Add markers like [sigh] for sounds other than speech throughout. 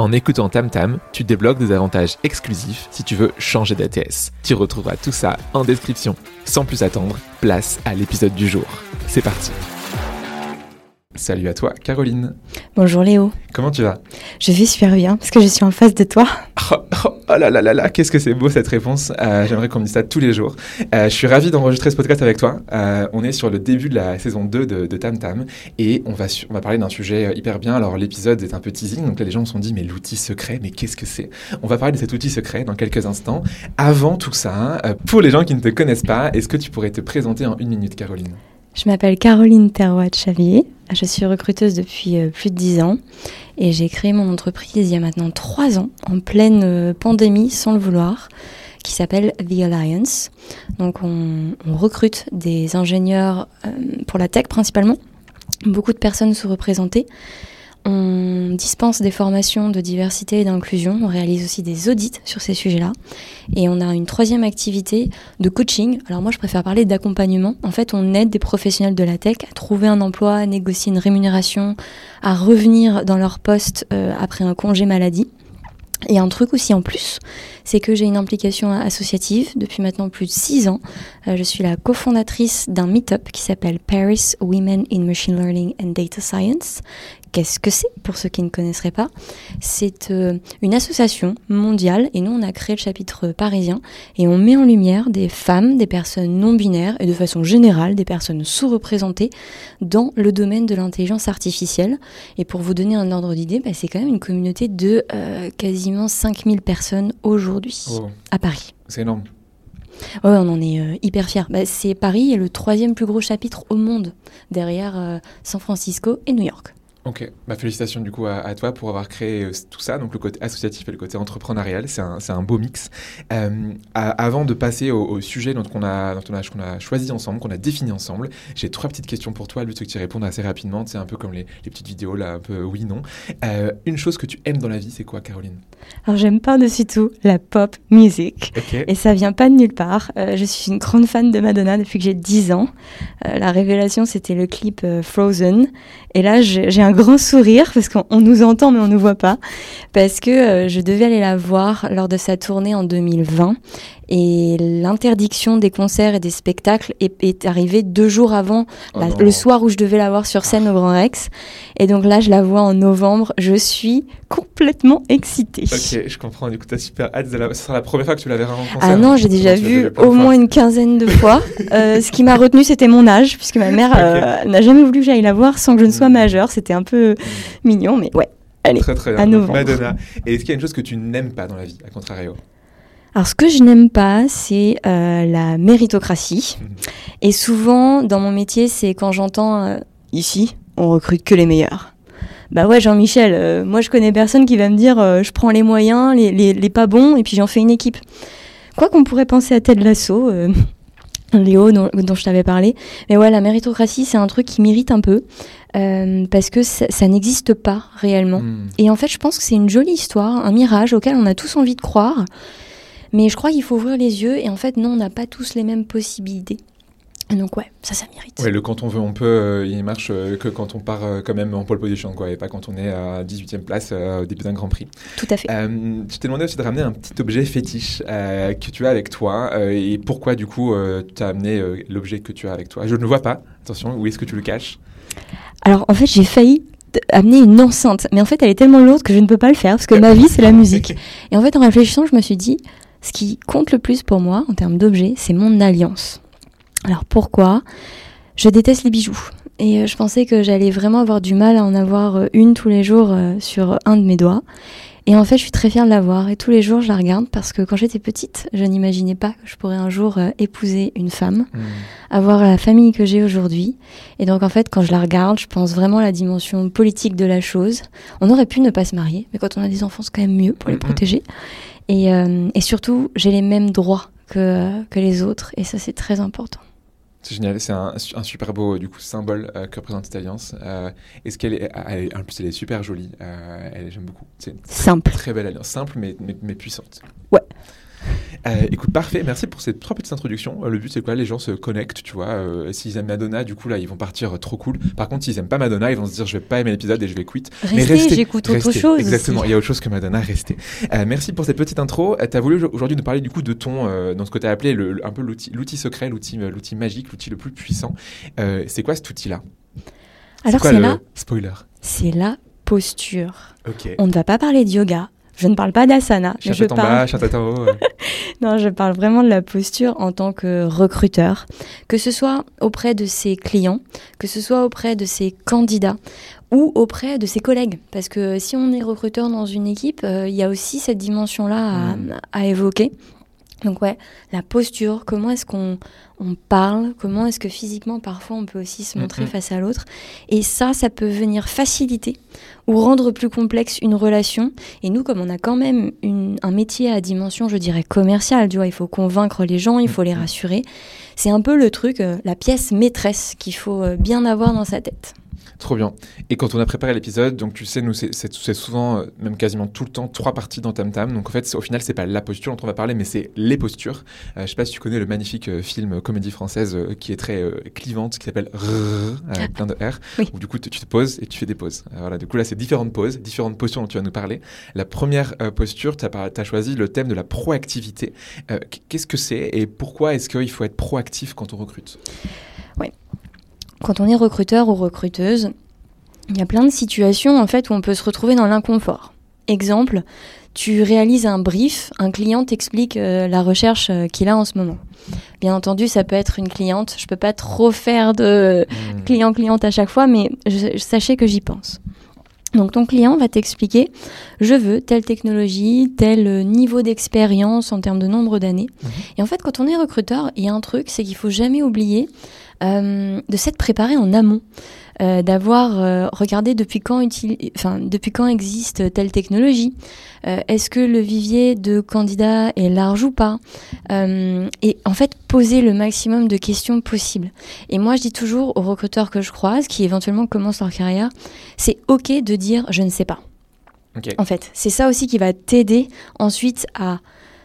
En écoutant TamTam, tu débloques des avantages exclusifs si tu veux changer d'ATS. Tu retrouveras tout ça en description. Sans plus attendre, place à l'épisode du jour. C'est parti. Salut à toi, Caroline. Bonjour Léo. Comment tu vas? Je vais super bien parce que je suis en face de toi. Oh, oh, oh là là là là, qu'est-ce que c'est beau cette réponse. Euh, j'aimerais qu'on me dise ça tous les jours. Euh, je suis ravi d'enregistrer ce podcast avec toi. Euh, on est sur le début de la saison 2 de, de Tam Tam et on va, on va parler d'un sujet hyper bien. Alors l'épisode est un peu teasing, donc là les gens se sont dit mais l'outil secret, mais qu'est-ce que c'est? On va parler de cet outil secret dans quelques instants. Avant tout ça, pour les gens qui ne te connaissent pas, est-ce que tu pourrais te présenter en une minute, Caroline? Je m'appelle Caroline Terroir-Chavier. Je suis recruteuse depuis euh, plus de 10 ans et j'ai créé mon entreprise il y a maintenant 3 ans, en pleine euh, pandémie, sans le vouloir, qui s'appelle The Alliance. Donc on, recrute des ingénieurs euh, pour la tech principalement, beaucoup de personnes sous-représentées on dispense des formations de diversité et d'inclusion, on réalise aussi des audits sur ces sujets-là. Et on a une troisième activité de coaching. Alors moi je préfère parler d'accompagnement. En fait on aide des professionnels de la tech à trouver un emploi, à négocier une rémunération, à revenir dans leur poste euh, après un congé maladie. Et un truc aussi en plus, c'est que j'ai une implication associative depuis maintenant plus de six ans. Euh, je suis la cofondatrice d'un meet-up qui s'appelle Paris Women in Machine Learning and Data Science, Qu'est-ce que c'est pour ceux qui ne connaisseraient pas? C'est euh, une association mondiale et nous on a créé le chapitre parisien et on met en lumière des femmes, des personnes non binaires et de façon générale des personnes sous-représentées dans le domaine de l'intelligence artificielle. Et pour vous donner un ordre d'idée, bah, c'est quand même une communauté de euh, quasiment 5000 personnes aujourd'hui oh. à Paris. C'est énorme. Ouais, on en est euh, hyper fiers. Bah, c'est Paris est le troisième plus gros chapitre au monde, derrière San Francisco et New York. Ok, bah, félicitations du coup à, toi pour avoir créé euh, tout ça, donc le côté associatif et le côté entrepreneurial, c'est un, un, beau mix. Euh, avant de passer au, sujet dont on, a, dont on, a, qu'on a choisi ensemble, qu'on a défini ensemble, j'ai trois petites questions pour toi, le but c'est que tu répondes assez rapidement, c'est un peu comme les, les, petites vidéos là, un peu oui, non. Euh, une chose que tu aimes dans la vie, c'est quoi Caroline? Alors j'aime par-dessus tout la pop music, et ça vient pas de nulle part. je suis une grande fan de Madonna depuis que j'ai 10 ans. la révélation c'était le clip Frozen, et là j'ai un grand sourire parce qu'on nous entend mais on nous voit pas. Parce que euh, je devais aller la voir lors de sa tournée en 2020 et l'interdiction des concerts et des spectacles est, arrivée deux jours avant oh le soir où je devais la voir sur scène au Grand Rex. Et donc là je la vois en novembre. Je suis complètement excitée. Ok je comprends. Du coup t'as super hâte ce sera la première fois que tu la verras en concert. ah non j'ai déjà vu au moins une quinzaine de fois. [laughs] Euh, ce qui m'a retenu c'était mon âge puisque ma mère euh, n'a jamais voulu que j'aille la voir sans que je ne sois hmm. majeure. C'était un peu mignon mais ouais. Allez, très, très bien. à novembre. Madonna. Et est-ce qu'il y a une chose que tu n'aimes pas dans la vie, à contrario? Alors ce que je n'aime pas, c'est euh, la méritocratie. Mhm. Et souvent, dans mon métier, c'est quand j'entends euh, ici, on recrute que les meilleurs. Bah ouais, Jean-Michel, euh, moi je connais personne qui va me dire je prends les moyens, les, les, pas bons, et puis j'en fais une équipe. Quoi qu'on pourrait penser à Ted Lasso, [laughs] Léo dont, dont, je t'avais parlé. Mais ouais, la méritocratie, c'est un truc qui m'irrite un peu. parce que ça, ça n'existe pas réellement. Hmm. Et en fait, je pense que c'est une jolie histoire, un mirage auquel on a tous envie de croire. Mais je crois qu'il faut ouvrir les yeux et en fait, non, on n'a pas tous les mêmes possibilités. Donc ouais, ça, ça mérite. Ouais, le quand on veut, on peut, euh, il marche euh, que quand on part euh, quand même en pole position, quoi, et pas quand on est à 18e place au début d'un Grand Prix. Tout à fait. je t'ai demandé aussi de ramener un petit objet fétiche que tu as avec toi, et pourquoi du coup tu as amené l'objet que tu as avec toi. Je ne le vois pas, attention, où est-ce que tu le caches? Alors en fait, j'ai failli amener une enceinte, mais en fait, elle est tellement lourde que je ne peux pas le faire, parce que ma vie, c'est la musique. [laughs] Et en fait, en réfléchissant, je me suis dit, ce qui compte le plus pour moi en termes d'objets, c'est mon alliance. Alors pourquoi? Je déteste les bijoux. Et euh, je pensais que j'allais vraiment avoir du mal à en avoir euh, une tous les jours euh, sur un de mes doigts. Et en fait, je suis très fière de l'avoir. Et tous les jours, je la regarde parce que quand j'étais petite, je n'imaginais pas que je pourrais un jour euh, épouser une femme, Hmm. avoir la famille que j'ai aujourd'hui. Et donc, en fait, quand je la regarde, je pense vraiment à la dimension politique de la chose. On aurait pu ne pas se marier, mais quand on a des enfants, c'est quand même mieux pour les Mhm. protéger. Et, euh, et surtout, j'ai les mêmes droits que, que les autres. Et ça, c'est très important. C'est génial, c'est un, un super beau du coup symbole euh, que représente cette alliance. Euh, Est-ce qu'elle est, elle est- en plus elle est super jolie, euh, elle- j'aime beaucoup. C'est une Simple. très belle alliance, simple mais, mais, mais puissante. Ouais. Euh, écoute, parfait, merci pour ces trois petites introductions. Euh, le but c'est quoi? Les gens se connectent, tu vois. euh, S'ils aiment Madonna, du coup là ils vont partir trop cool. Par contre, s'ils aiment pas Madonna, ils vont se dire je vais pas aimer l'épisode et je vais quitter. Mais Restez, j'écoute autre restez. chose. Exactement, il y a autre chose que Madonna, restez. Euh, merci pour cette petite intro. tu as voulu aujourd'hui nous parler du coup de ton, dans ce que tu as appelé le, un peu l'outil l'outil secret, l'outil l'outil magique, l'outil le plus puissant. C'est quoi cet outil-là? Alors, quoi c'est le- là, Spoiler? c'est la posture. Ok. On ne va pas parler de yoga. Je ne parle pas d'asana, je parle, bas, euh. [laughs] non, je parle vraiment de la posture en tant que recruteur, que ce soit auprès de ses clients, que ce soit auprès de ses candidats ou auprès de ses collègues. Parce que si on est recruteur dans une équipe, euh, il y a aussi cette dimension-là à, Mm. à évoquer. Donc ouais, la posture, comment est-ce qu'on on parle, comment est-ce que physiquement parfois on peut aussi se montrer Mhm. face à l'autre. Et ça, ça peut venir faciliter ou rendre plus complexe une relation. Et nous, comme on a quand même une- un métier à dimension, je dirais, commerciale, tu vois, il faut convaincre les gens, il faut les Mhm. rassurer. C'est un peu le truc, euh, la pièce maîtresse qu'il faut euh, bien avoir dans sa tête. Trop bien. Et quand on a préparé l'épisode, donc tu sais, nous, c'est- souvent, euh, même quasiment tout le temps, trois parties dans Tam Tam. Donc en fait, au final, c'est pas la posture dont on va parler, mais c'est les postures. Euh, je sais pas si tu connais le magnifique euh, film euh, comédie française euh, qui est très euh, clivante, qui s'appelle Rrrr, avec plein de R. Oui. Où du coup, tu tu te poses et tu fais des pauses. Voilà. Du coup, là, c'est différentes pauses, différentes postures dont tu vas nous parler. La première posture, tu as, choisi le thème de la proactivité. Qu'est-ce que c'est et pourquoi est-ce qu'il faut être proactif quand on recrute? Quand on est recruteur ou recruteuse, il y a plein de situations en fait où on peut se retrouver dans l'inconfort. Exemple, tu réalises un brief, un client t'explique euh, la recherche euh, qu'il a en ce moment. Bien entendu, ça peut être une cliente. Je peux pas trop faire de Hmm. client-cliente à chaque fois, mais je, je- sachez que j'y pense. Donc ton client va t'expliquer, je veux telle technologie, tel euh, niveau d'expérience en termes de nombre d'années. Mhm. Et en fait, quand on est recruteur, il y a un truc, c'est qu'il faut jamais oublier euh, de s'être préparé en amont. Euh, d'avoir euh, regardé depuis quand, enfin, depuis quand existe telle technologie, est-ce que le vivier de candidats est large ou pas, et en fait poser le maximum de questions possibles. Et moi je dis toujours aux recruteurs que je croise, qui éventuellement commencent leur carrière, c'est ok de dire je ne sais pas. En fait, c'est ça aussi qui va t'aider ensuite à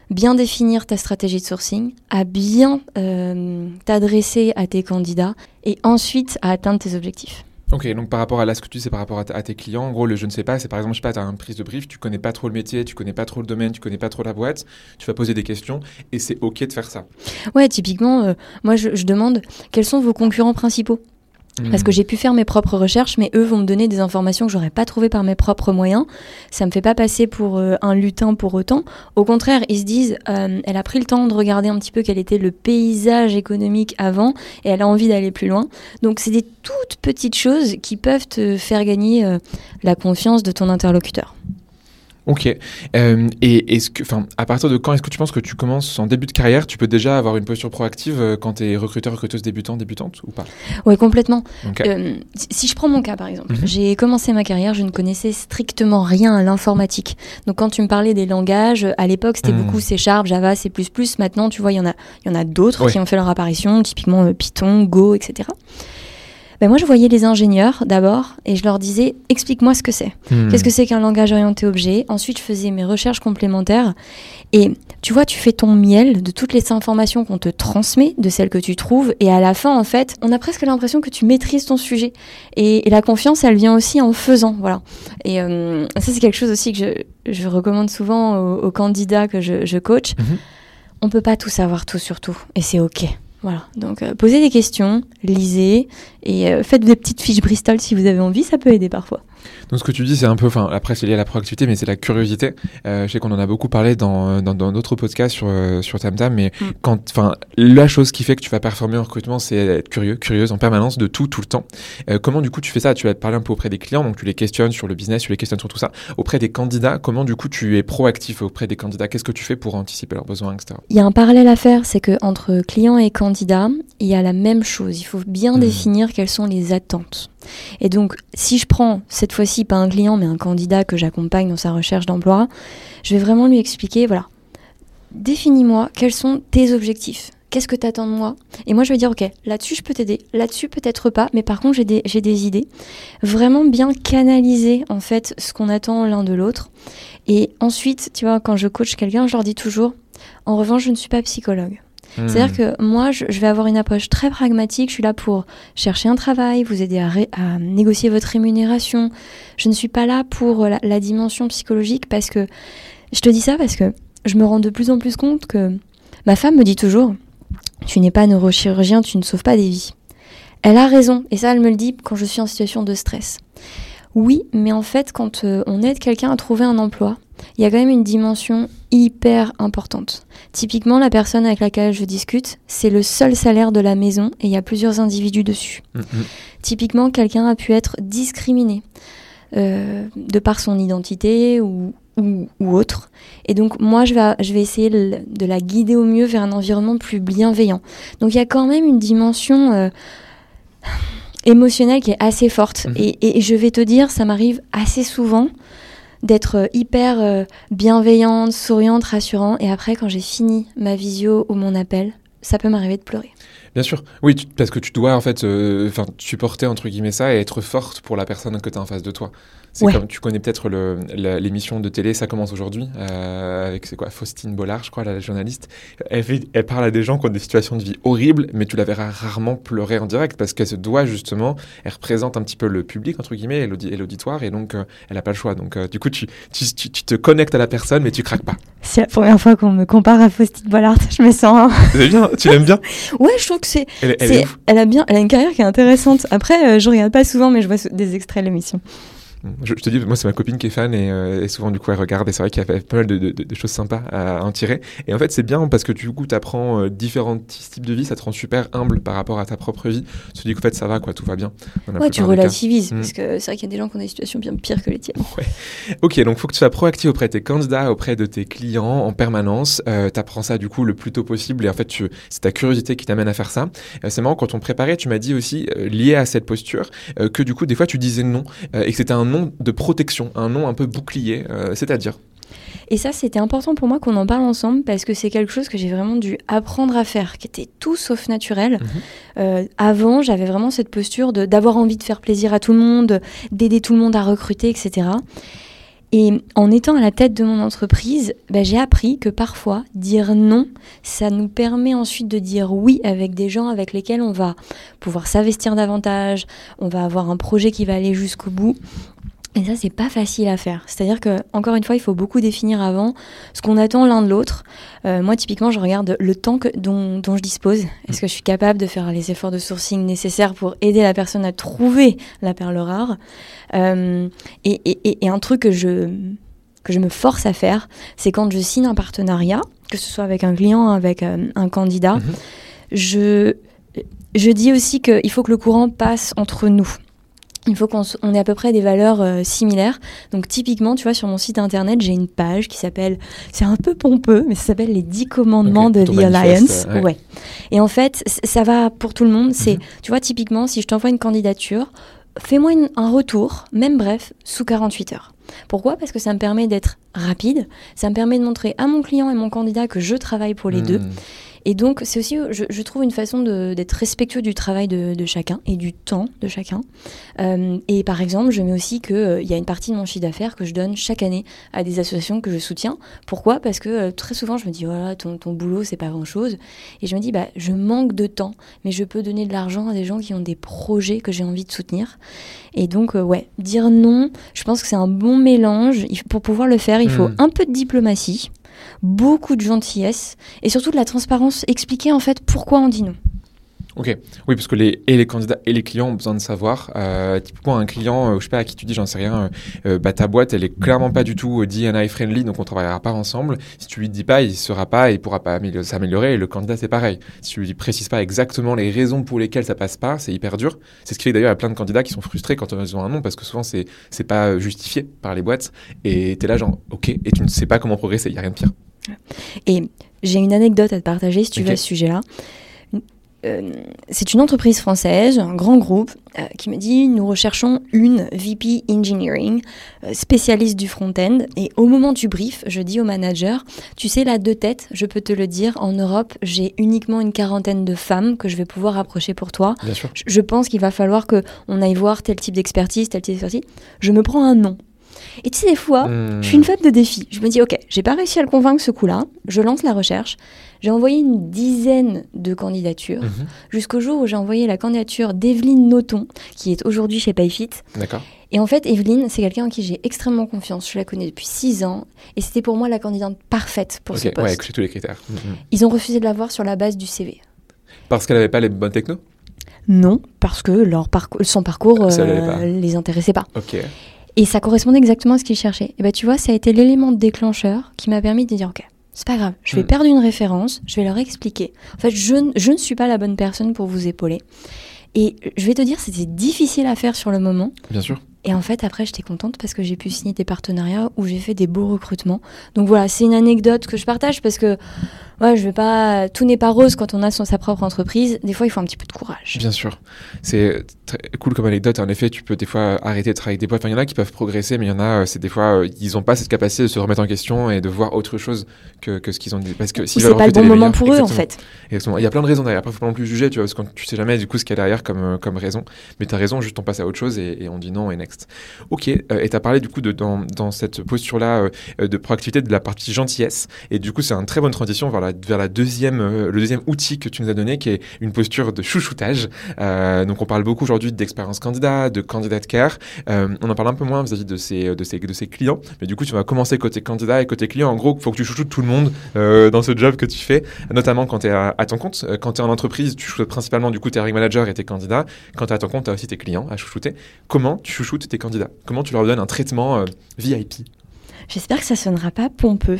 bien définir ta stratégie de sourcing, à bien euh, t'adresser à tes candidats et ensuite à atteindre tes objectifs. Ok, donc par rapport à là, ce que tu c'est par rapport à, tes clients. En gros, le je ne sais pas, c'est par exemple, je sais pas, tu as une prise de brief, tu connais pas trop le métier, tu connais pas trop le domaine, tu connais pas trop la boîte, tu vas poser des questions et c'est ok de faire ça. Ouais, typiquement, euh, moi je, je demande quels sont vos concurrents principaux? Parce que j'ai pu faire mes propres recherches, mais eux vont me donner des informations que j'aurais pas trouvées par mes propres moyens. Ça me fait pas passer pour euh, un lutin pour autant. Au contraire, ils se disent, euh, elle a pris le temps de regarder un petit peu quel était le paysage économique avant, et elle a envie d'aller plus loin. Donc c'est des toutes petites choses qui peuvent te faire gagner euh, la confiance de ton interlocuteur. Ok. Euh, et est-ce que, enfin, à partir de quand est-ce que tu penses que tu commences en début de carrière, tu peux déjà avoir une posture proactive euh, quand tu es recruteur, recruteuse débutant, débutante ou pas? Oui, complètement. Euh, si- je prends mon cas par exemple, Mhm. j'ai commencé ma carrière, je ne connaissais strictement rien à l'informatique. Donc quand tu me parlais des langages, à l'époque c'était Mhm. beaucoup C Sharp, Java, C++. Maintenant, tu vois, il y en a, il y en a d'autres qui ont fait leur apparition, typiquement Python, Go, etc. Ben moi, je voyais les ingénieurs d'abord et je leur disais explique-moi ce que c'est. Hmm. Qu'est-ce que c'est qu'un langage orienté objet? Ensuite, je faisais mes recherches complémentaires. Et tu vois, tu fais ton miel de toutes les informations qu'on te transmet, de celles que tu trouves. Et à la fin, en fait, on a presque l'impression que tu maîtrises ton sujet. Et, et la confiance, elle vient aussi en faisant. Voilà. Et euh, ça, c'est quelque chose aussi que je, je recommande souvent aux, aux candidats que je, je coach. Mhm. On peut pas tout savoir tout sur tout. Et c'est OK. Voilà, donc euh, posez des questions, lisez et euh, faites des petites fiches Bristol si vous avez envie, ça peut aider parfois. Donc ce que tu dis, c'est un peu, enfin après c'est lié à la proactivité, mais c'est la curiosité. Euh, je sais qu'on en a beaucoup parlé dans dans d'autres podcasts sur euh, sur Tamtam, mais mm. quand, enfin la chose qui fait que tu vas performer en recrutement, c'est être curieux, curieuse en permanence de tout, tout le temps. Euh, comment du coup tu fais ça? Tu vas te parler un peu auprès des clients, donc tu les questionnes sur le business, tu les questionnes sur tout ça. Auprès des candidats, comment du coup tu es proactif auprès des candidats? Qu'est-ce que tu fais pour anticiper leurs besoins, etc. Il y a un parallèle à faire, c'est que entre clients et candidats, il y a la même chose. Il faut bien mm. définir quelles sont les attentes. Et donc, si je prends cette fois-ci pas un client, mais un candidat que j'accompagne dans sa recherche d'emploi, je vais vraiment lui expliquer, voilà, définis-moi quels sont tes objectifs. Qu'est-ce que tu attends de moi? Et moi, je vais dire, ok, là-dessus, je peux t'aider. Là-dessus, peut-être pas, mais par contre, j'ai des, des idées. Vraiment bien canaliser, en fait, ce qu'on attend l'un de l'autre. Et ensuite, tu vois, quand je coach quelqu'un, je leur dis toujours, en revanche, je ne suis pas psychologue. C'est-à-dire hmm. que moi, je, vais avoir une approche très pragmatique. Je suis là pour chercher un travail, vous aider à, négocier votre rémunération. Je ne suis pas là pour la, dimension psychologique parce que je te dis ça parce que je me rends de plus en plus compte que ma femme me dit toujours Tu n'es pas neurochirurgien, tu ne sauves pas des vies. Elle a raison, et ça, elle me le dit quand je suis en situation de stress. Oui, mais en fait, quand euh, on aide quelqu'un à trouver un emploi, il y a quand même une dimension hyper importante. Typiquement, la personne avec laquelle je discute, c'est le seul salaire de la maison et il y a plusieurs individus dessus. Mm, mm. Typiquement, quelqu'un a pu être discriminé euh, de par son identité ou, ou, autre. Et donc, moi, je vais, je vais essayer de la guider au mieux vers un environnement plus bienveillant. Donc, il y a quand même une dimension... Euh, émotionnelle qui est assez forte. Mm-hmm. et, je vais te dire, ça m'arrive assez souvent d'être euh, hyper euh, bienveillante, souriante, rassurante. Et après, quand j'ai fini ma visio ou mon appel, ça peut m'arriver de pleurer. Bien sûr, oui, parce que tu dois en fait euh, supporter entre guillemets ça et être forte pour la personne que tu as en face de toi. C'est comme tu connais peut-être l'émission de télé, ça commence aujourd'hui euh, avec c'est quoi Faustine Bollard, je crois, la, journaliste. Elle, elle parle à des gens qui ont des situations de vie horribles, mais tu la verras rarement pleurer en direct parce qu'elle se doit justement, elle représente un petit peu le public entre guillemets et l'auditoire et donc euh, elle n'a pas le choix. Donc du coup tu, tu, tu, te connectes à la personne, mais tu craques pas. C'est la première fois qu'on me compare à Faustine Bollard, [laughs] je me sens. bien, tu l'aimes bien? [laughs] Ouais, je trouve c'est, elle, a bien, elle a une carrière qui est intéressante. Après, euh, je regarde pas souvent, mais je vois des extraits de l'émission. Je, te dis, moi, c'est ma copine qui est fan et, euh, souvent, du coup, elle regarde et c'est vrai qu'il y a pas mal de, choses sympas à, en tirer. Et en fait, c'est bien parce que du coup, tu apprends euh, différents types de vie, ça te rend super humble par rapport à ta propre vie. Tu te dis qu'en fait, ça va, quoi, tout va bien. Ouais, tu relativises mm. parce que c'est vrai qu'il y a des gens qui ont des situations bien pires que les tiennes. [laughs] Ouais. Ok, donc faut que tu sois proactif auprès de tes candidats, auprès de tes clients en permanence. Euh, tu apprends ça, du coup, le plus tôt possible et en fait, c'est ta curiosité qui t'amène à faire ça. c'est marrant, quand on préparait, tu m'as dit aussi, lié à cette posture, que du coup, des fois, tu disais non et que c'était un non de protection, un nom un peu bouclier, euh, c'est-à-dire et ça, c'était important pour moi qu'on en parle ensemble parce que c'est quelque chose que j'ai vraiment dû apprendre à faire, qui était tout sauf naturel. Mhm. Euh, avant, j'avais vraiment cette posture d'avoir envie de faire plaisir à tout le monde, d'aider tout le monde à recruter, etc. Et en étant à la tête de mon entreprise, bah, j'ai appris que parfois, dire non, ça nous permet ensuite de dire oui avec des gens avec lesquels on va pouvoir s'investir davantage, on va avoir un projet qui va aller jusqu'au bout. Et ça, c'est pas facile à faire. C'est-à-dire que, encore une fois, il faut beaucoup définir avant ce qu'on attend l'un de l'autre. Euh, moi, typiquement, je regarde le temps dont, je dispose. Est-ce que je suis capable de faire les efforts de sourcing nécessaires pour aider la personne à trouver la perle rare? Euh, et, et, et, un truc que je, que je me force à faire, c'est quand je signe un partenariat, que ce soit avec un client, avec euh, un candidat, mhm. je, je dis aussi qu'il faut que le courant passe entre nous il faut qu'on ait à peu près des valeurs euh, similaires. Donc typiquement, tu vois, sur mon site internet, j'ai une page qui s'appelle, c'est un peu pompeux, mais ça s'appelle les 10 commandements de The Alliance. Ouais. Et en fait, ça va pour tout le monde. C'est, mhm. tu vois, typiquement, si je t'envoie une candidature, fais-moi un retour, même bref, sous 48 heures. Pourquoi? Parce que ça me permet d'être rapide, ça me permet de montrer à mon client et mon candidat que je travaille pour les deux. Et donc, c'est aussi, je, trouve, une façon d'être respectueux du travail de, chacun et du temps de chacun. Euh, et par exemple, je mets aussi qu'il euh, y a une partie de mon chiffre d'affaires que je donne chaque année à des associations que je soutiens. Pourquoi? Parce que euh, très souvent, je me dis, voilà, ton, ton boulot, c'est pas grand-chose. Et je me dis, bah, je manque de temps, mais je peux donner de l'argent à des gens qui ont des projets que j'ai envie de soutenir. Et donc, ouais, dire non, je pense que c'est un bon mélange. Pour pouvoir le faire, il faut hmm. un peu de diplomatie beaucoup de gentillesse et surtout de la transparence, expliquer en fait pourquoi on dit non. Ok, oui, parce que les, et les candidats et les clients ont besoin de savoir. Euh, typiquement, un client, euh, je sais pas à qui tu dis, j'en sais rien, euh, bah, ta boîte, elle est clairement pas du tout DNI friendly, donc on travaillera pas ensemble. Si tu lui dis pas, il sera pas, il pourra pas s'améliorer. Et le candidat, c'est pareil. Si tu lui précises pas exactement les raisons pour lesquelles ça passe pas, c'est hyper dur. C'est ce qui fait d'ailleurs, a plein de candidats qui sont frustrés quand ils ont un nom, parce que souvent, c'est c'est pas justifié par les boîtes. Et tu es là, genre, ok, et tu ne sais pas comment progresser, il y a rien de pire. Et j'ai une anecdote à te partager si tu veux à ce sujet-là. Euh, c'est une entreprise française, un grand groupe, euh, qui me dit nous recherchons une VP Engineering, euh, spécialiste du front-end. Et au moment du brief, je dis au manager tu sais, là, deux têtes, je peux te le dire, en Europe, j'ai uniquement une quarantaine de femmes que je vais pouvoir approcher pour toi. Je, pense qu'il va falloir qu'on aille voir tel type d'expertise, tel type d'expertise. Je me prends un nom. Et tu sais, des fois, je suis une femme de défi. Je me dis, ok, j'ai pas réussi à le convaincre ce coup-là. Je lance la recherche. J'ai envoyé une dizaine de candidatures mhm. jusqu'au jour où j'ai envoyé la candidature d'Evelyne Noton, qui est aujourd'hui chez Payfit. D'accord. Et en fait, Evelyne, c'est quelqu'un en qui j'ai extrêmement confiance. Je la connais depuis six ans et c'était pour moi la candidate parfaite pour ce poste. Ouais, tous les critères. Mhm. Ils ont refusé de la voir sur la base du CV. Parce qu'elle n'avait pas les bonnes technos Non, parce que leur parcours, son parcours ne euh, les intéressait pas. Ok. Et ça correspondait exactement à ce qu'ils cherchaient. Et bah, tu vois, ça a été l'élément déclencheur qui m'a permis de dire, OK, c'est pas grave, je vais hmm. perdre une référence, je vais leur expliquer. En fait, je, je, ne suis pas la bonne personne pour vous épauler. Et je vais te dire, c'était difficile à faire sur le moment. Bien sûr. Et en fait, après, j'étais contente parce que j'ai pu signer des partenariats où j'ai fait des beaux recrutements. Donc voilà, c'est une anecdote que je partage parce que ouais, je vais pas, tout n'est pas rose quand on a son, sa propre entreprise. Des fois, il faut un petit peu de courage. Bien sûr. C'est très cool comme anecdote. En effet, tu peux des fois arrêter de travailler avec des boîtes. il y en a qui peuvent progresser, mais il y en a, euh, c'est des fois, euh, ils n'ont pas cette capacité de se remettre en question et de voir autre chose que, que ce qu'ils ont dit. Parce que si c'est pas le bon moment pour eux, en fait. Exactement. Il y a plein de raisons derrière. Après, faut pas non plus juger, tu vois, parce que tu sais jamais du coup ce qu'il y a derrière comme, euh, comme raison. Mais tu as raison, juste on passe à autre chose et, on dit non et next. Ok. et tu as parlé du coup de, dans, dans cette posture-là de proactivité de la partie gentillesse. Et du coup, c'est une très bonne transition vers la, vers la deuxième euh, le deuxième outil que tu nous as donné, qui est une posture de chouchoutage. Donc on parle beaucoup aujourd'hui d'expérience candidat, de candidat care. Euh, on en parle un peu moins vis-à-vis de ces, de, ces, de ces clients. Mais du coup, tu vas commencer côté candidat et côté client. En gros, il faut que tu chouchoutes tout le monde dans ce job que tu fais, notamment quand tu es à, ton compte. Quand tu es en entreprise, tu chouchoutes principalement du coup tes hiring managers et tes candidats. Quand tu es à ton compte, tu as aussi tes clients à chouchouter. Comment tu chouchoutes tes candidats? Comment tu leur donnes un traitement VIP J'espère que ça sonnera pas pompeux,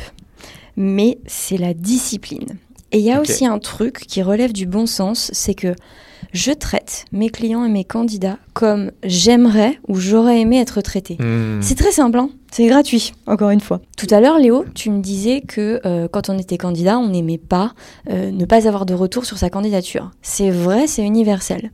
mais c'est la discipline. Et il y a aussi un truc qui relève du bon sens, c'est que je traite mes clients et mes candidats comme j'aimerais ou j'aurais aimé être traité. Hmm. C'est très simple, hein c'est gratuit, encore une fois. Tout à l'heure, Léo, tu me disais que euh, quand on était candidat, on n'aimait pas euh, ne pas avoir de retour sur sa candidature. C'est vrai, c'est universel.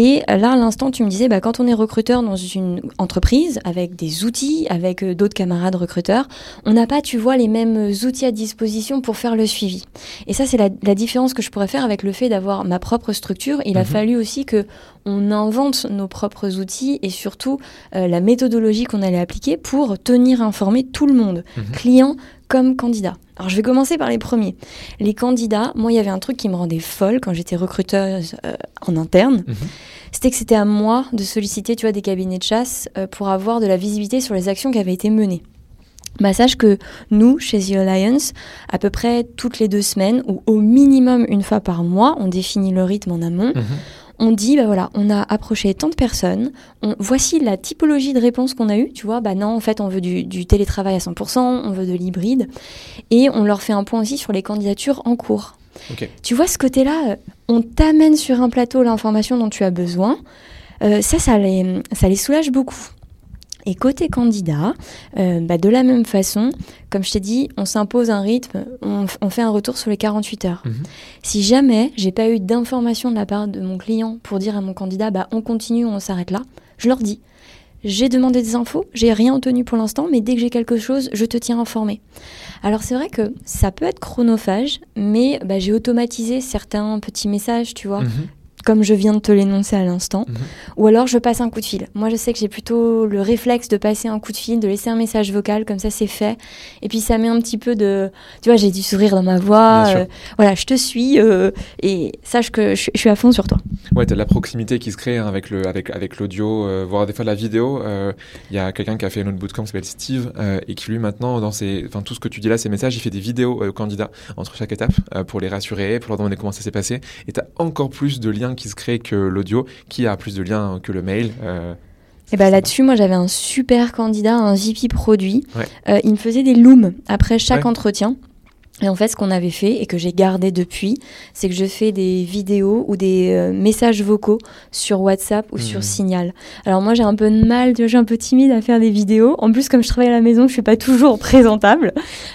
Et là, à l'instant, tu me disais, bah, quand on est recruteur dans une entreprise, avec des outils, avec euh, d'autres camarades recruteurs, on n'a pas, tu vois, les mêmes outils à disposition pour faire le suivi. Et ça, c'est la, différence que je pourrais faire avec le fait d'avoir ma propre structure. Il a mhm. fallu aussi que on invente nos propres outils et surtout euh, la méthodologie qu'on allait appliquer pour tenir informé tout le monde, mhm. client comme candidat. Alors je vais commencer par les premiers. Les candidats, moi il y avait un truc qui me rendait folle quand j'étais recruteuse euh, en interne. Mhm. C'était que c'était à moi de solliciter tu vois, des cabinets de chasse euh, pour avoir de la visibilité sur les actions qui avaient été menées. Bah, sache que nous, chez The Alliance, à peu près toutes les deux semaines, ou au minimum une fois par mois, on définit le rythme en amont. Mhm on dit, bah voilà, on a approché tant de personnes, voici la typologie de réponse qu'on a eue, tu vois, bah non, en fait, on veut du, télétravail à 100%, on veut de l'hybride, et on leur fait un point aussi sur les candidatures en cours. Tu vois, ce côté-là, euh, on t'amène sur un plateau l'information dont tu as besoin, euh, ça, ça les, ça les soulage beaucoup. Et côté candidat, euh, bah, de la même façon, comme je t'ai dit, on s'impose un rythme, on, fait un retour sur les 48 heures. Mhm. Si jamais j'ai pas eu d'information de la part de mon client pour dire à mon candidat, bah, on continue, on s'arrête là, je leur dis, j'ai demandé des infos, j'ai rien obtenu pour l'instant, mais dès que j'ai quelque chose, je te tiens informé. Alors c'est vrai que ça peut être chronophage, mais bah, j'ai automatisé certains petits messages, tu vois, mhm comme je viens de te l'énoncer à l'instant, mhm. ou alors je passe un coup de fil. Moi, je sais que j'ai plutôt le réflexe de passer un coup de fil, de laisser un message vocal, comme ça c'est fait. Et puis ça met un petit peu de, tu vois, j'ai du sourire dans ma voix. Euh, voilà, je te suis euh, et sache que je, suis à fond sur toi. Ouais, tu as la proximité qui se crée hein, avec le avec avec l'audio, euh, voire des fois la vidéo. Il y a quelqu'un qui a fait un autre bootcamp qui s'appelle Steve et qui lui maintenant dans ses, enfin tout ce que tu dis là, ses messages, il fait des vidéos aux candidats entre chaque étape pour les rassurer, pour leur demander comment ça s'est passé. Et tu as encore plus de liens qui se créent que l'audio, qui a plus de liens que le mail. Et bah là-dessus, moi j'avais un super candidat, un VP produit. il me faisait des looms après chaque entretien. Et en fait, ce qu'on avait fait et que j'ai gardé depuis, c'est que je fais des vidéos ou des euh, messages vocaux sur WhatsApp ou sur mmh. Signal. Alors moi, j'ai un peu de mal, je suis un peu timide à faire des vidéos. En plus, comme je travaille à la maison, je suis pas toujours [laughs] présentable.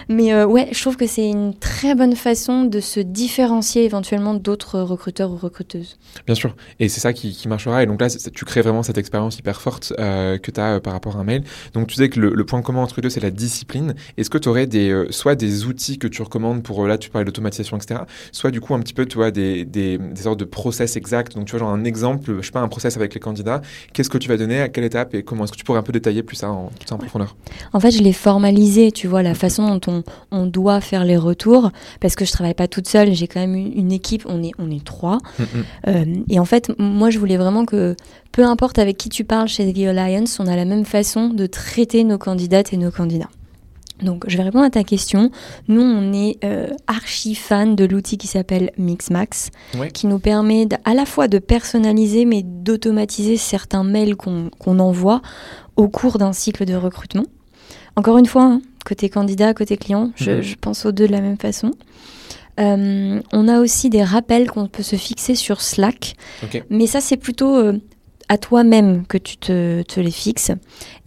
Mais euh, ouais, je trouve que c'est une très bonne façon de se différencier éventuellement d'autres recruteurs ou recruteuses. Bien sûr. Et c'est ça qui, marchera. Et donc là, tu crées vraiment cette expérience hyper forte euh, que tu as par rapport à un mail. Donc tu sais que le, point commun entre les deux, c'est la discipline. Est-ce que tu aurais des, soit des outils que tu commande pour, euh, là, tu parlais d'automatisation, etc. Soit du coup, un petit peu, tu vois, des, des, des, sortes de process exacts. Donc, tu vois, genre un exemple, je sais pas, un process avec les candidats. Qu'est-ce que tu vas donner, à quelle étape? Et comment? Est-ce que tu pourrais un peu détailler plus ça en, tout ça en profondeur? En fait, je l'ai formalisé, tu vois, la façon dont on, on, doit faire les retours, parce que je travaille pas toute seule, j'ai quand même une, équipe, on est, on est trois. Mm, mm. Euh, et en fait, moi, je voulais vraiment que, peu importe avec qui tu parles chez The Alliance, on a la même façon de traiter nos candidates et nos candidats. Donc, je vais répondre à ta question. Nous, on est euh, archi fan de l'outil qui s'appelle Mixmax, qui nous permet à la fois de personnaliser, mais d'automatiser certains mails qu'on envoie au cours d'un cycle de recrutement. Encore une fois, hein, côté candidat, côté client, je, mhm. pense aux deux de la même façon. Euh, on a aussi des rappels qu'on peut se fixer sur Slack, mais ça c'est plutôt euh, à toi-même que tu te, les fixes.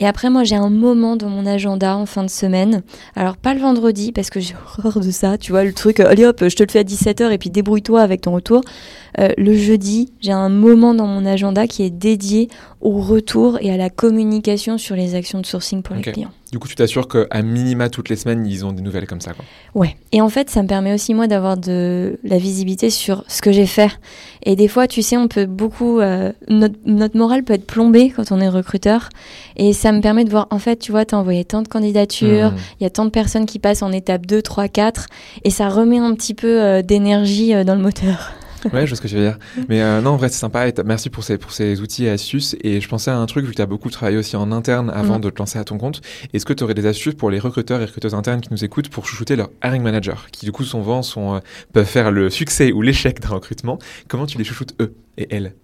Et après, moi, j'ai un moment dans mon agenda en fin de semaine. Alors, pas le vendredi, parce que j'ai [laughs] horreur de ça. Tu vois, le truc, allez hop, je te le fais à 17h et puis débrouille-toi avec ton retour. Euh, le jeudi, j'ai un moment dans mon agenda qui est dédié au retour et à la communication sur les actions de sourcing pour les clients. Du coup, tu t'assures qu'à minima toutes les semaines, ils ont des nouvelles comme ça. Quoi. Ouais. Et en fait, ça me permet aussi, moi, d'avoir de la visibilité sur ce que j'ai fait. Et des fois, tu sais, on peut beaucoup. Euh, notre, notre morale peut être plombée quand on est recruteur. Et ça me permet de voir, en fait, tu vois, tu as envoyé tant de candidatures, mmh. il y a tant de personnes qui passent en étape 2, 3, 4. Et ça remet un petit peu euh, d'énergie dans le moteur. Ouais, je vois ce que tu veux dire. Mais euh, non, en vrai, c'est sympa. Et merci pour ces, pour ces outils et astuces. Et je pensais à un truc, vu que tu as beaucoup travaillé aussi en interne avant mm. de te lancer à ton compte. Est-ce que tu aurais des astuces pour les recruteurs et recruteuses internes qui nous écoutent pour chouchouter leur hiring manager, qui du coup, souvent, sont, euh, peuvent faire le succès ou l'échec d'un recrutement? Comment tu les chouchoutes eux et elles?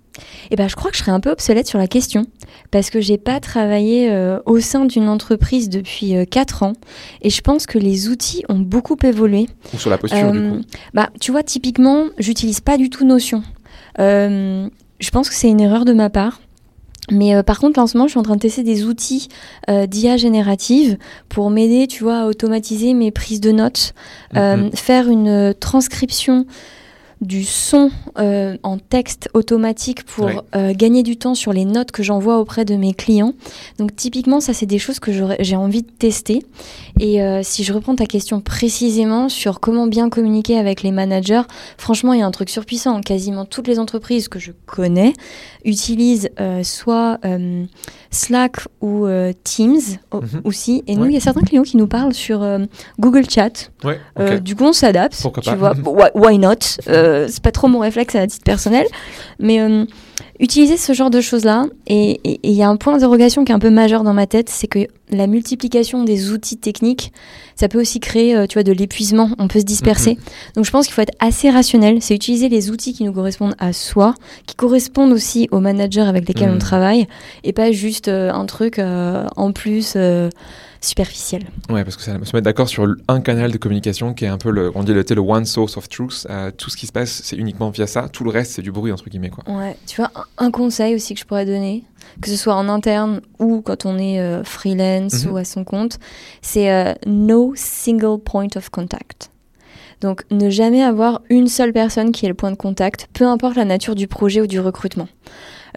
Eh ben, je crois que je serais un peu obsolète sur la question parce que j'ai pas travaillé euh, au sein d'une entreprise depuis euh, 4 ans et je pense que les outils ont beaucoup évolué. Ou sur la posture du coup. Euh, bah, tu vois, typiquement, j'utilise pas du tout Notion. Euh, je pense que c'est une erreur de ma part. Mais par contre, en ce moment, je suis en train de tester des outils d'IA générative pour m'aider, tu vois, à automatiser mes prises de notes, mm-hmm. faire une transcription du son euh, en texte automatique pour euh, gagner du temps sur les notes que j'envoie auprès de mes clients. Donc typiquement, ça c'est des choses que j'ai envie de tester. Et euh, si je reprends ta question précisément sur comment bien communiquer avec les managers, franchement, il y a un truc surpuissant. Quasiment toutes les entreprises que je connais utilisent soit Slack ou Teams mhm. aussi. Et nous, il y a certains clients qui nous parlent sur Google Chat. du coup, on s'adapte. Pourquoi tu vois, why not c'est pas trop mon réflexe à titre personnel, mais euh, utiliser ce genre de choses-là, et il y a un point d'interrogation qui est un peu majeur dans ma tête, c'est que la multiplication des outils techniques, ça peut aussi créer, euh, tu vois, de l'épuisement. On peut se disperser. Mm-hmm. Donc, je pense qu'il faut être assez rationnel. C'est utiliser les outils qui nous correspondent à soi, qui correspondent aussi aux managers avec lesquels on mm. travaille, et pas juste un truc en plus superficielle. Ouais, parce que ça se mettre d'accord sur un canal de communication qui est un peu le, on dit le, le one source of truth. Euh, tout ce qui se passe, c'est uniquement via ça. Tout le reste, c'est du bruit entre guillemets quoi. Ouais, tu vois, un, conseil aussi que je pourrais donner, que ce soit en interne ou quand on est euh, freelance mhm. ou à son compte, c'est euh, no single point of contact. Donc, ne jamais avoir une seule personne qui est le point de contact, peu importe la nature du projet ou du recrutement.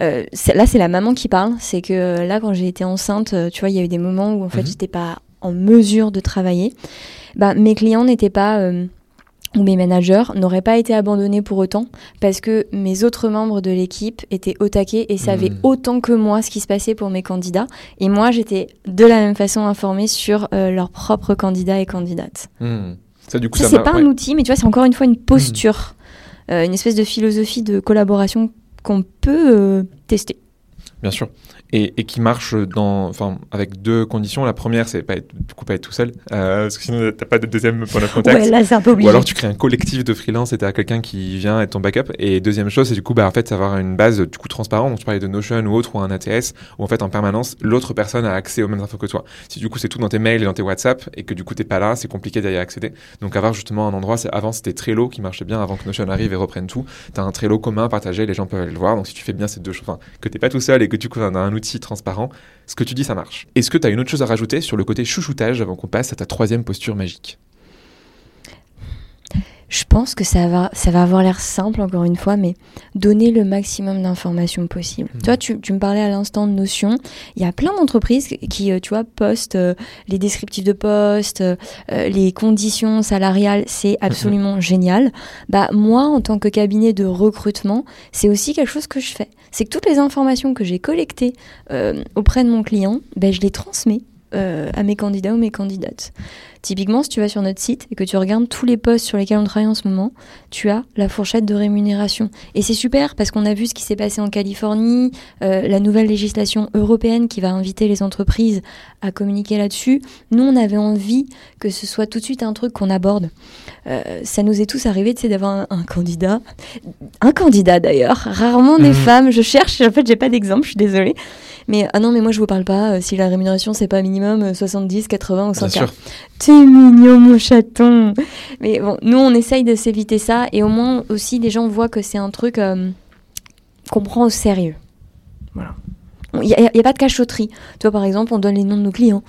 Euh, là, c'est la maman qui parle. C'est que là, quand j'ai été enceinte, tu vois, il y a eu des moments où en fait, mhm. j'étais pas en mesure de travailler. Bah, mes clients n'étaient pas ou mes managers n'auraient pas été abandonnés pour autant parce que mes autres membres de l'équipe étaient au taquet et savaient mhm. autant que moi ce qui se passait pour mes candidats. Et moi, j'étais de la même façon informée sur leurs propres candidats et candidates. Mhm. Ça, du coup, ça, c'est pas un outil, mais tu vois, c'est encore une fois une posture, une espèce de philosophie de collaboration qu'on peut tester. Bien sûr et, qui marche dans, avec deux conditions. La première, c'est pas être, du coup pas être tout seul, euh, parce que sinon t'as pas de deuxième point de contact. Ouais, là, c'est un peu Ou alors tu crées un collectif de freelance et t'as quelqu'un qui vient être ton backup. Et deuxième chose, c'est du coup, bah, en fait, avoir une base du coup transparente. Donc tu parlais de Notion ou autre ou un ATS où en fait en permanence l'autre personne a accès aux mêmes infos que toi. Si du coup c'est tout dans tes mails et dans tes WhatsApp et que du coup t'es pas là, c'est compliqué d'y accéder. Donc avoir justement un endroit, avant c'était Trello qui marchait bien avant que Notion arrive et reprenne tout. T'as un Trello commun partagé, les gens peuvent aller le voir. Donc si tu fais bien ces deux choses, que t'es pas tout seul et que du coup as un outil transparent, ce que tu dis, ça marche. Est-ce que tu as une autre chose à rajouter sur le côté chouchoutage avant qu'on passe à ta troisième posture magique? Je pense que ça va, ça va avoir l'air simple, encore une fois, mais donner le maximum d'informations possible. Toi, tu, tu, me parlais à l'instant de Notion. Il y a plein d'entreprises qui, euh, tu vois, postent euh, les descriptifs de poste, euh, les conditions salariales. C'est [laughs] absolument génial. Bah, moi, en tant que cabinet de recrutement, c'est aussi quelque chose que je fais. C'est que toutes les informations que j'ai collectées auprès de mon client, ben, je les transmets à mes candidats ou mes candidates. Typiquement, si tu vas sur notre site et que tu regardes tous les postes sur lesquels on travaille en ce moment, tu as la fourchette de rémunération. Et c'est super parce qu'on a vu ce qui s'est passé en Californie, euh, la nouvelle législation européenne qui va inviter les entreprises à communiquer là-dessus. Nous, on avait envie que ce soit tout de suite un truc qu'on aborde. Euh, ça nous est tous arrivé d'avoir un, candidat, un candidat d'ailleurs, rarement des mmh. femmes. Je cherche, en fait, j'ai pas d'exemple, je suis désolée. Mais ah non, mais moi je vous parle pas euh, si la rémunération c'est pas minimum 70, euh, 80 ou 100 Tu es mignon mon chaton. Mais bon, nous on essaye de s'éviter ça et au moins aussi les gens voient que c'est un truc euh, qu'on prend au sérieux. Voilà. Il n'y a, pas de cachotterie. Toi, par exemple, on donne les noms de nos clients.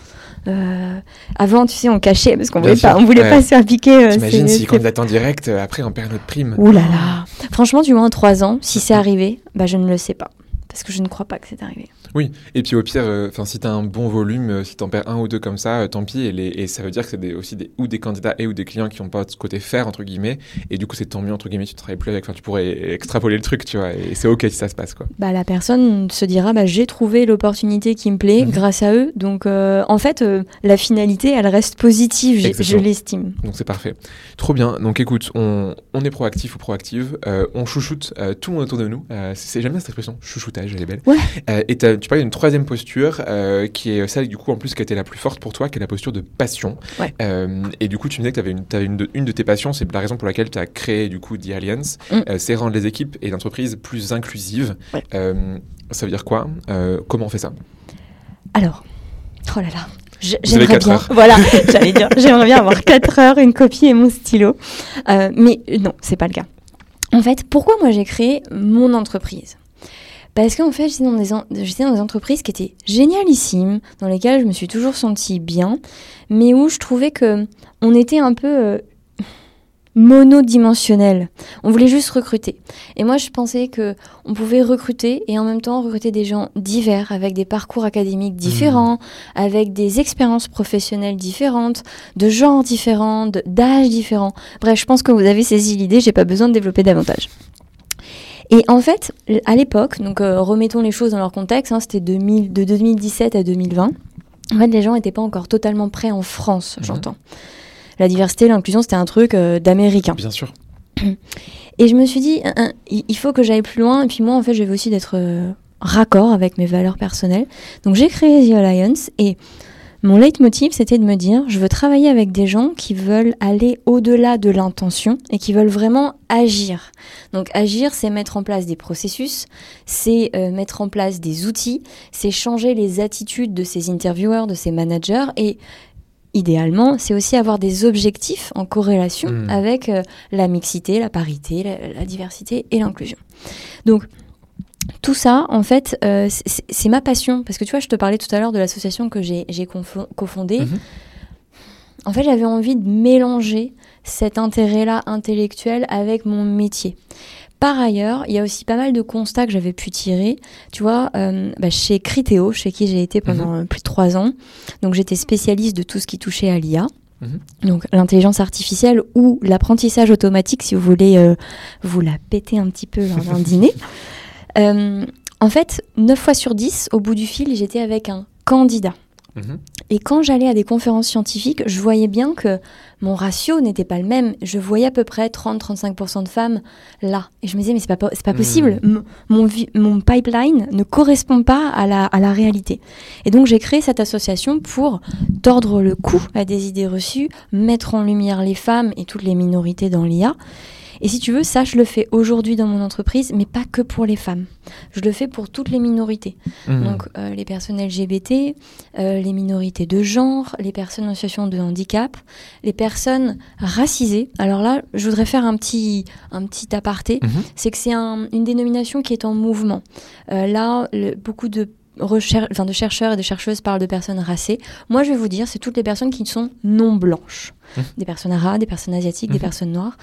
avant, tu sais, on cachait parce qu'on voulait pas, on voulait pas se faire piquer. T'imagines si quand on en direct, après on perd notre prime. Ouh là là. Franchement, du moins trois ans, si c'est arrivé, bah je ne le sais pas parce que je ne crois pas que c'est arrivé. Oui, et puis au pire, euh, si tu as un bon volume, euh, si tu en perds un ou deux comme ça, euh, tant pis. Et, et, ça veut dire que c'est aussi des, ou des candidats et ou des clients qui n'ont pas ce côté faire, entre guillemets. Et du coup, c'est tant mieux, entre guillemets, tu travailles plus avec. Enfin, tu pourrais extrapoler le truc, tu vois. Et c'est OK si ça se passe, quoi. Bah, la personne se dira, bah, j'ai trouvé l'opportunité qui me plaît mhm. grâce à eux. Donc, en fait, la finalité, elle reste positive, je l'estime. Donc, c'est parfait. Trop bien. Donc, écoute, on, on est proactif ou proactive. on chouchoute tout le monde autour de nous. c'est J'aime bien cette expression, chouchoutage, elle est belle. Ouais. et tu parlais d'une troisième posture euh, qui est celle du coup en plus qui a été la plus forte pour toi, qui est la posture de passion. Euh, et du coup, tu me disais que tu avais une, avais une, de, une de tes passions, c'est la raison pour laquelle tu as créé du coup The Alliance, mm. euh, c'est rendre les équipes et l'entreprise plus inclusives. ça veut dire quoi? Comment on fait ça? Alors, oh là là, J'aimerais bien, heures. voilà, [laughs] j'allais dire, j'aimerais bien avoir 4 heures, une copie et mon stylo. mais non, c'est pas le cas. En fait, pourquoi moi j'ai créé mon entreprise? Parce qu'en fait, j'étais dans, des dans des entreprises qui étaient génialissimes, dans lesquelles je me suis toujours sentie bien, mais où je trouvais que on était un peu euh, monodimensionnel. On voulait juste recruter. Et moi, je pensais que on pouvait recruter et en même temps recruter des gens divers, avec des parcours académiques différents, mmh. avec des expériences professionnelles différentes, de genres différents, d'âges différents. Bref, je pense que vous avez saisi l'idée, j'ai pas besoin de développer davantage. Et en fait, à l'époque, donc euh, remettons les choses dans leur contexte, hein, c'était de 2017 à 2020. En fait, les gens n'étaient pas encore totalement prêts en France, mhm. j'entends. La diversité, l'inclusion, c'était un truc euh, d'américain. Bien sûr. Et je me suis dit, il faut que j'aille plus loin. Et puis moi, en fait, j'avais aussi d'être euh, raccord avec mes valeurs personnelles. Donc j'ai créé The Alliance et mon leitmotiv, c'était de me dire, je veux travailler avec des gens qui veulent aller au-delà de l'intention et qui veulent vraiment agir. Donc agir, c'est mettre en place des processus, c'est euh, mettre en place des outils, c'est changer les attitudes de ces intervieweurs, de ces managers et idéalement, c'est aussi avoir des objectifs en corrélation hmm. avec euh, la mixité, la parité, la diversité et l'inclusion. Donc, tout ça, en fait, euh, c'est ma passion. Parce que tu vois, je te parlais tout à l'heure de l'association que j'ai cofondée. Mhm. En fait, j'avais envie de mélanger cet intérêt-là intellectuel avec mon métier. Par ailleurs, il y a aussi pas mal de constats que j'avais pu tirer. Tu vois, euh, bah, chez Criteo, chez qui j'ai été pendant mhm. plus de trois ans, donc j'étais spécialiste de tout ce qui touchait à l'IA. Mhm. Donc l'intelligence artificielle ou l'apprentissage automatique, si vous voulez euh, vous la péter un petit peu dans un dîner. [laughs] Euh, en fait, 9 fois sur 10, au bout du fil, j'étais avec un candidat. Mhm. Et quand j'allais à des conférences scientifiques, je voyais bien que mon ratio n'était pas le même. Je voyais à peu près 30-35% de femmes là. Et je me disais, mais c'est pas, c'est pas Hmm. possible. Mon pipeline ne correspond pas à la, à la réalité. Et donc, j'ai créé cette association pour tordre le cou à des idées reçues, mettre en lumière les femmes et toutes les minorités dans l'IA. Et si tu veux, ça, je le fais aujourd'hui dans mon entreprise, mais pas que pour les femmes. Je le fais pour toutes les minorités. Mhm. Donc euh, les personnes LGBT, euh, les minorités de genre, les personnes en situation de handicap, les personnes racisées. Alors là, je voudrais faire un petit, un petit aparté. Mhm. C'est que c'est un- une dénomination qui est en mouvement. Euh, là, le- beaucoup de recher- enfin, de chercheurs et de chercheuses parlent de personnes racées. Moi, je vais vous dire, c'est toutes les personnes qui sont non blanches. Mhm. Des personnes arabes, des personnes asiatiques, des personnes noires.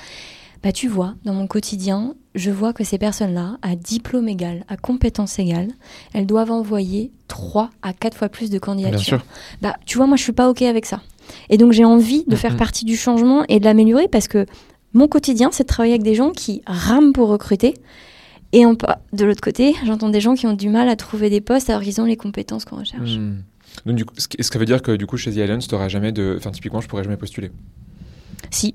Bah, tu vois, dans mon quotidien, je vois que ces personnes-là, à diplôme égal, à compétence égale, elles doivent envoyer 3 à 4 fois plus de Bien candidatures. sûr. Bah, tu vois, moi, je suis pas OK avec ça. Et donc, j'ai envie de faire partie du changement et de l'améliorer parce que mon quotidien, c'est de travailler avec des gens qui rament pour recruter. Et de l'autre côté, j'entends des gens qui ont du mal à trouver des postes alors qu'ils ont les compétences qu'on recherche. Mhm. Donc, du coup, ce que ça veut dire que du coup, chez The Alliance, t'auras jamais de. Enfin, typiquement, je pourrais jamais postuler. Si.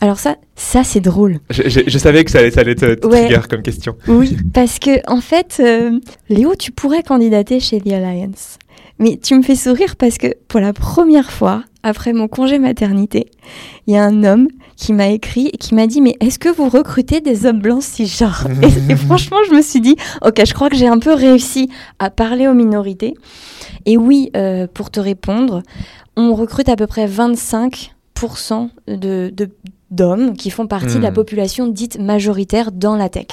Alors ça, ça c'est drôle. Je, je- je savais que ça allait, ça allait te, te Ouais. trigger comme question. Oui, parce que en fait, euh, Léo, tu pourrais candidater chez The Alliance. Mais tu me fais sourire parce que pour la première fois, après mon congé maternité, il y a un homme qui m'a écrit et qui m'a dit Mais est-ce que vous recrutez des hommes blancs cisgenres [laughs] et, et franchement, je me suis dit Ok, je crois que j'ai un peu réussi à parler aux minorités. Et oui, euh, pour te répondre, on recrute à peu près 25% de, de- d'hommes qui font partie de la Hmm. population dite majoritaire dans la tech.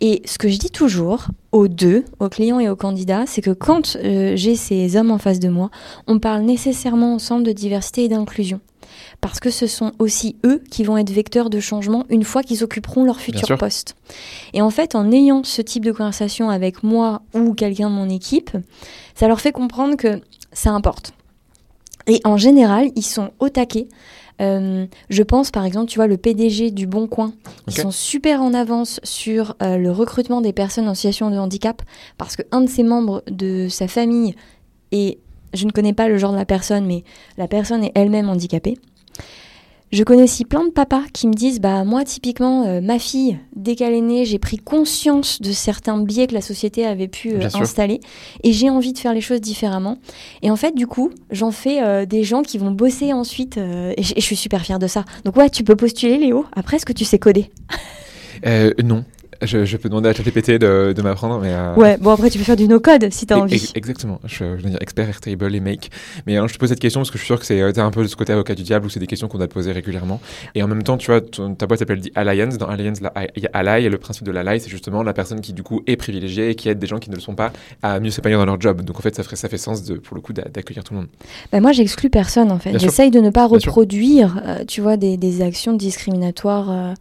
Et ce que je dis toujours aux deux, aux clients et aux candidats, c'est que quand euh, j'ai ces hommes en face de moi, on parle nécessairement ensemble de diversité et d'inclusion. Parce que ce sont aussi eux qui vont être vecteurs de changement une fois qu'ils occuperont leur futur poste. Et en fait, en ayant ce type de conversation avec moi ou quelqu'un de mon équipe, ça leur fait comprendre que ça importe. Et en général, ils sont au taquet. Euh, je pense par exemple, tu vois, le PDG du Bon Coin, ils Ok. sont super en avance sur euh, le recrutement des personnes en situation de handicap parce qu'un de ses membres de sa famille est, je ne connais pas le genre de la personne, mais la personne est elle-même handicapée. Je connais aussi plein de papas qui me disent bah moi typiquement euh, ma fille dès qu'elle est née j'ai pris conscience de certains biais que la société avait pu euh, installer et j'ai envie de faire les choses différemment. Et en fait du coup j'en fais euh, des gens qui vont bosser ensuite et, je- suis super fière de ça. Donc ouais tu peux postuler Léo. Après est-ce que tu sais coder? Euh, non. Je, je peux demander à ChatGPT de, de m'apprendre, mais. euh, ouais bon après tu peux faire du no code si t'as e- envie ex- Exactement. Je, je veux dire expert Airtable et make. Mais alors, je te pose cette question parce que je suis sûr que c'est euh, un peu de ce côté avocat du diable où c'est des questions qu'on doit te poser régulièrement. Et en même temps, tu vois, ton- ta boîte s'appelle The Alliance. Dans Alliance, il y a Ally et le principe de l'ally, c'est justement la personne qui du coup est privilégiée et qui aide des gens qui ne le sont pas à mieux s'épanouir dans leur job. Donc en fait, ça, ferait, ça fait sens de, pour le coup d'a- d'accueillir tout le monde. Bah, moi, j'exclus personne en fait. J'essaye de ne pas reproduire, euh, tu vois, des, des actions discriminatoires, euh,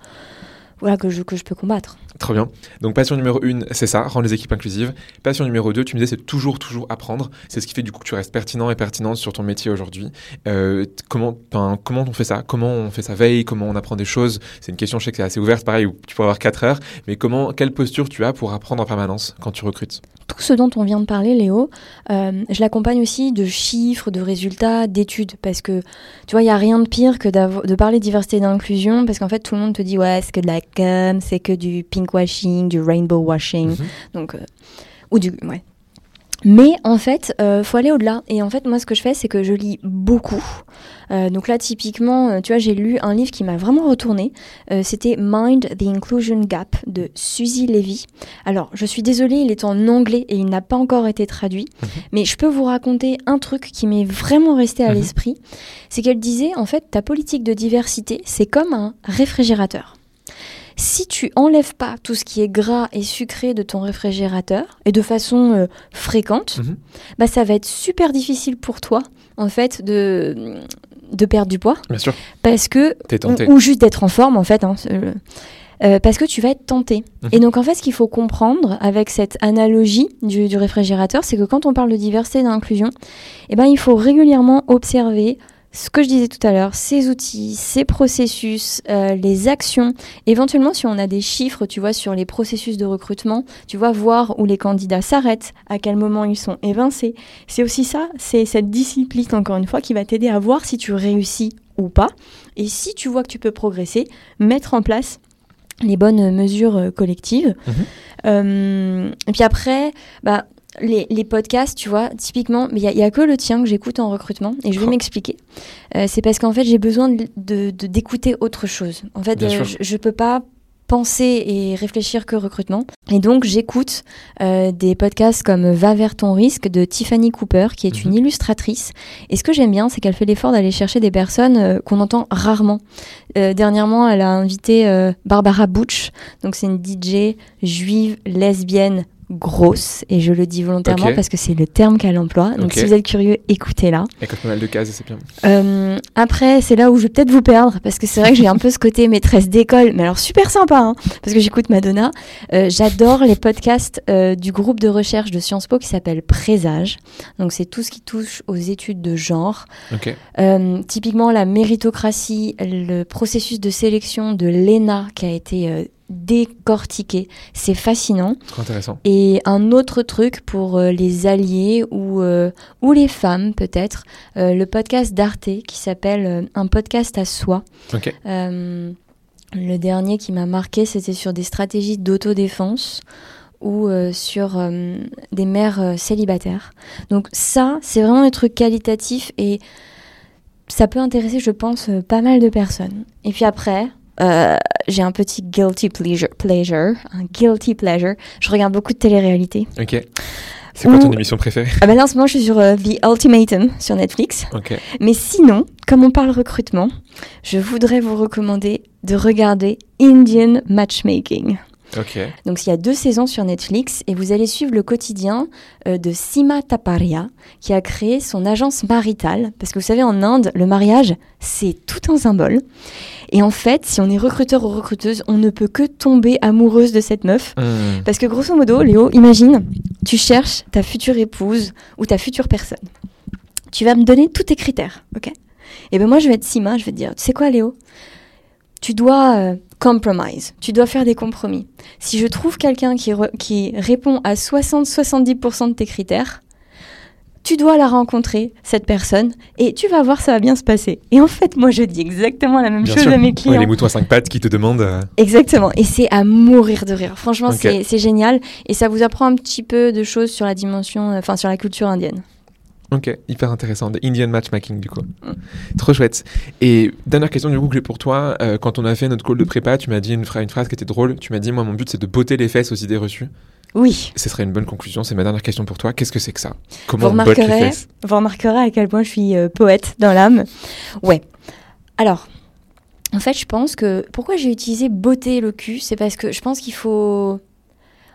voilà que je que je peux combattre. Trop bien. Donc passion numéro une, c'est ça, rendre les équipes inclusives. Passion numéro deux, tu me disais, c'est toujours, toujours apprendre. C'est ce qui fait du coup que tu restes pertinent et pertinente sur ton métier aujourd'hui. Euh, comment, on fait ça? Comment on fait sa veille? Comment on apprend des choses? C'est une question, je sais que c'est assez ouverte, pareil, où tu pourrais avoir 4 heures. Mais comment, quelle posture tu as pour apprendre en permanence quand tu recrutes? Tout ce dont on vient de parler, Léo, euh, je l'accompagne aussi de chiffres, de résultats, d'études, parce que tu vois, il y a rien de pire que de parler de diversité et d'inclusion, parce qu'en fait, tout le monde te dit ouais, c'est que de la com, c'est que du pinkwashing, du rainbow washing. Mhm. Donc, euh, ou du. Ouais. Mais en fait, euh, faut aller au-delà. Et en fait, moi, ce que je fais, c'est que je lis beaucoup. Euh, donc là, typiquement, euh, tu vois, j'ai lu un livre qui m'a vraiment retourné. Euh, C'était Mind the Inclusion Gap de Suzy Levy. Alors, je suis désolée, il est en anglais et il n'a pas encore été traduit. Mhm. Mais je peux vous raconter un truc qui m'est vraiment resté à Mhm. l'esprit. C'est qu'elle disait, en fait, ta politique de diversité, c'est comme un réfrigérateur. Si tu enlèves pas tout ce qui est gras et sucré de ton réfrigérateur et de façon euh, fréquente, Mhm. bah ça va être super difficile pour toi en fait de de perdre du poids Bien sûr, parce que t'es ou, tenté. ou juste d'être en forme en fait hein, euh, euh, parce que tu vas être tenté. Mhm. Et donc en fait ce qu'il faut comprendre avec cette analogie du, du réfrigérateur, c'est que quand on parle de diversité et d'inclusion, eh ben il faut régulièrement observer ce que je disais tout à l'heure, ces outils, ces processus, euh, les actions, éventuellement si on a des chiffres, tu vois, sur les processus de recrutement, tu vois, voir où les candidats s'arrêtent, à quel moment ils sont évincés. C'est aussi ça, c'est cette discipline, encore une fois, qui va t'aider à voir si tu réussis ou pas. Et si tu vois que tu peux progresser, mettre en place les bonnes mesures euh, collectives. Mhm. Euh, et puis après, bah, les, les podcasts, tu vois, typiquement, mais il n'y a, que le tien que j'écoute en recrutement et je vais Oh. m'expliquer. Euh, c'est parce qu'en fait, j'ai besoin de- de- de- d'écouter autre chose. En fait, euh, je ne peux pas penser et réfléchir que recrutement. Et donc, j'écoute euh, des podcasts comme Va vers ton risque de Tiffany Cooper, qui est Mhm. une illustratrice. Et ce que j'aime bien, c'est qu'elle fait l'effort d'aller chercher des personnes euh, qu'on entend rarement. Euh, dernièrement, elle a invité Barbara Butch, donc c'est une DJ juive, lesbienne, grosse, et je le dis volontairement parce que c'est le terme qu'elle emploie. Donc si vous êtes curieux, écoutez-la. Quand pas mal de cases, c'est bien. Euh, après, c'est là où je vais peut-être vous perdre, parce que c'est vrai que j'ai un peu ce côté [laughs] maîtresse d'école, mais alors super sympa, hein, parce que j'écoute Madonna. Euh, J'adore les podcasts euh, du groupe de recherche de Sciences Po qui s'appelle Présage. Donc c'est tout ce qui touche aux études de genre. Ok. Euh, typiquement la méritocratie, le processus de sélection de l'ENA qui a été décortiqué, c'est fascinant. Intéressant. Et un autre truc pour euh, les alliés ou, euh, ou les femmes peut-être, euh, le podcast d'Arte qui s'appelle Un podcast à soi. Le dernier qui m'a marqué, c'était sur des stratégies d'autodéfense ou sur des mères célibataires. Donc ça, c'est vraiment des trucs qualitatifs et ça peut intéresser, je pense, pas mal de personnes. Et puis après, euh, j'ai un petit guilty pleasure, pleasure, un guilty pleasure. Je regarde beaucoup de télé-réalité. Ok. C'est quoi ton émission préférée? Ah ben là, en ce moment, je suis sur euh, The Ultimatum sur Netflix. Ok. Mais sinon, comme on parle recrutement, je voudrais vous recommander de regarder Indian Matchmaking. Ok. Donc il y a deux saisons sur Netflix et vous allez suivre le quotidien euh, de Sima Taparia qui a créé son agence maritale. Parce que vous savez, en Inde, le mariage, c'est tout un symbole. Et en fait, si on est recruteur ou recruteuse, on ne peut que tomber amoureuse de cette meuf. Hmm. Parce que grosso modo, Léo, imagine, tu cherches ta future épouse ou ta future personne. Tu vas me donner tous tes critères, ok? Et ben moi, je vais être Sima, je vais te dire, tu sais quoi, Léo? Tu dois euh, compromise, tu dois faire des compromis. Si je trouve quelqu'un qui, qui répond à 60-70% de tes critères, tu dois la rencontrer, cette personne, et tu vas voir, ça va bien se passer. Et en fait, moi, je dis exactement la même Bien chose sûr. à mes Ouais, clients. les moutons à cinq pattes qui te demandent. euh, Exactement, et c'est à mourir de rire. Franchement, c'est génial et ça vous apprend un petit peu de choses sur la dimension, euh, enfin sur la culture indienne. Ok, hyper intéressant. The Indian matchmaking, du coup. Mm. Trop chouette. Et dernière question, du coup, que j'ai pour toi. euh, quand on a fait notre call de prépa, tu m'as dit une, phra- une phrase qui était drôle. Tu m'as dit, moi, mon but, c'est de botter les fesses aux idées reçues. Oui, Ce serait une bonne conclusion. C'est ma dernière question pour toi. Qu'est-ce que c'est que ça? Vous Comment on botte les fesses? vous remarquerez à quel point je suis euh, poète dans l'âme. Ouais. Alors, en fait, je pense que pourquoi j'ai utilisé botter le cul, c'est parce que je pense qu'il faut.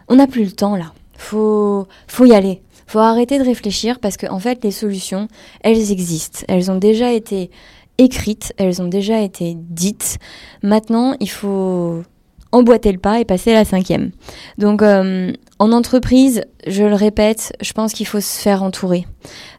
On n'a plus le temps là. Faut, faut y aller. Faut arrêter de réfléchir parce que en fait, les solutions, elles existent. Elles ont déjà été écrites, elles ont déjà été dites. Maintenant, il faut emboîter le pas et passer à la cinquième. Donc, euh, en entreprise, je le répète, je pense qu'il faut se faire entourer.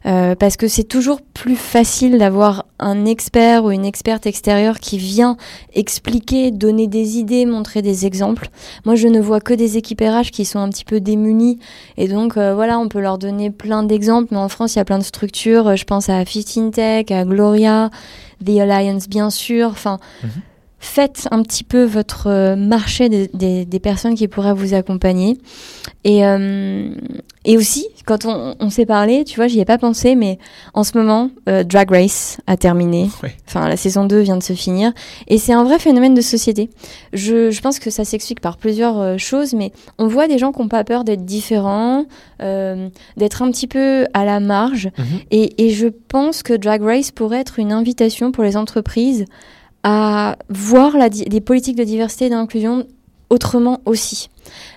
Euh, parce que c'est toujours plus facile d'avoir un expert ou une experte extérieure qui vient expliquer, donner des idées, montrer des exemples. Moi, je ne vois que des équipes RH qui sont un petit peu démunies. Et donc, euh, voilà, on peut leur donner plein d'exemples. Mais en France, il y a plein de structures. Je pense à 15 Tech, à Gloria, The Alliance, bien sûr. Enfin, Mhm. Faites un petit peu votre euh, marché des, des- des personnes qui pourraient vous accompagner. Et, euh, et aussi, quand on, on s'est parlé, tu vois, j'y ai pas pensé, mais en ce moment, euh, Drag Race a terminé. Ouais. Enfin, la saison 2 vient de se finir. Et c'est un vrai phénomène de société. Je, je pense que ça s'explique par plusieurs euh, choses, mais on voit des gens qui n'ont pas peur d'être différents, d'être un petit peu à la marge. Mhm. Et, et je pense que Drag Race pourrait être une invitation pour les entreprises à voir la les politiques de diversité et d'inclusion autrement aussi.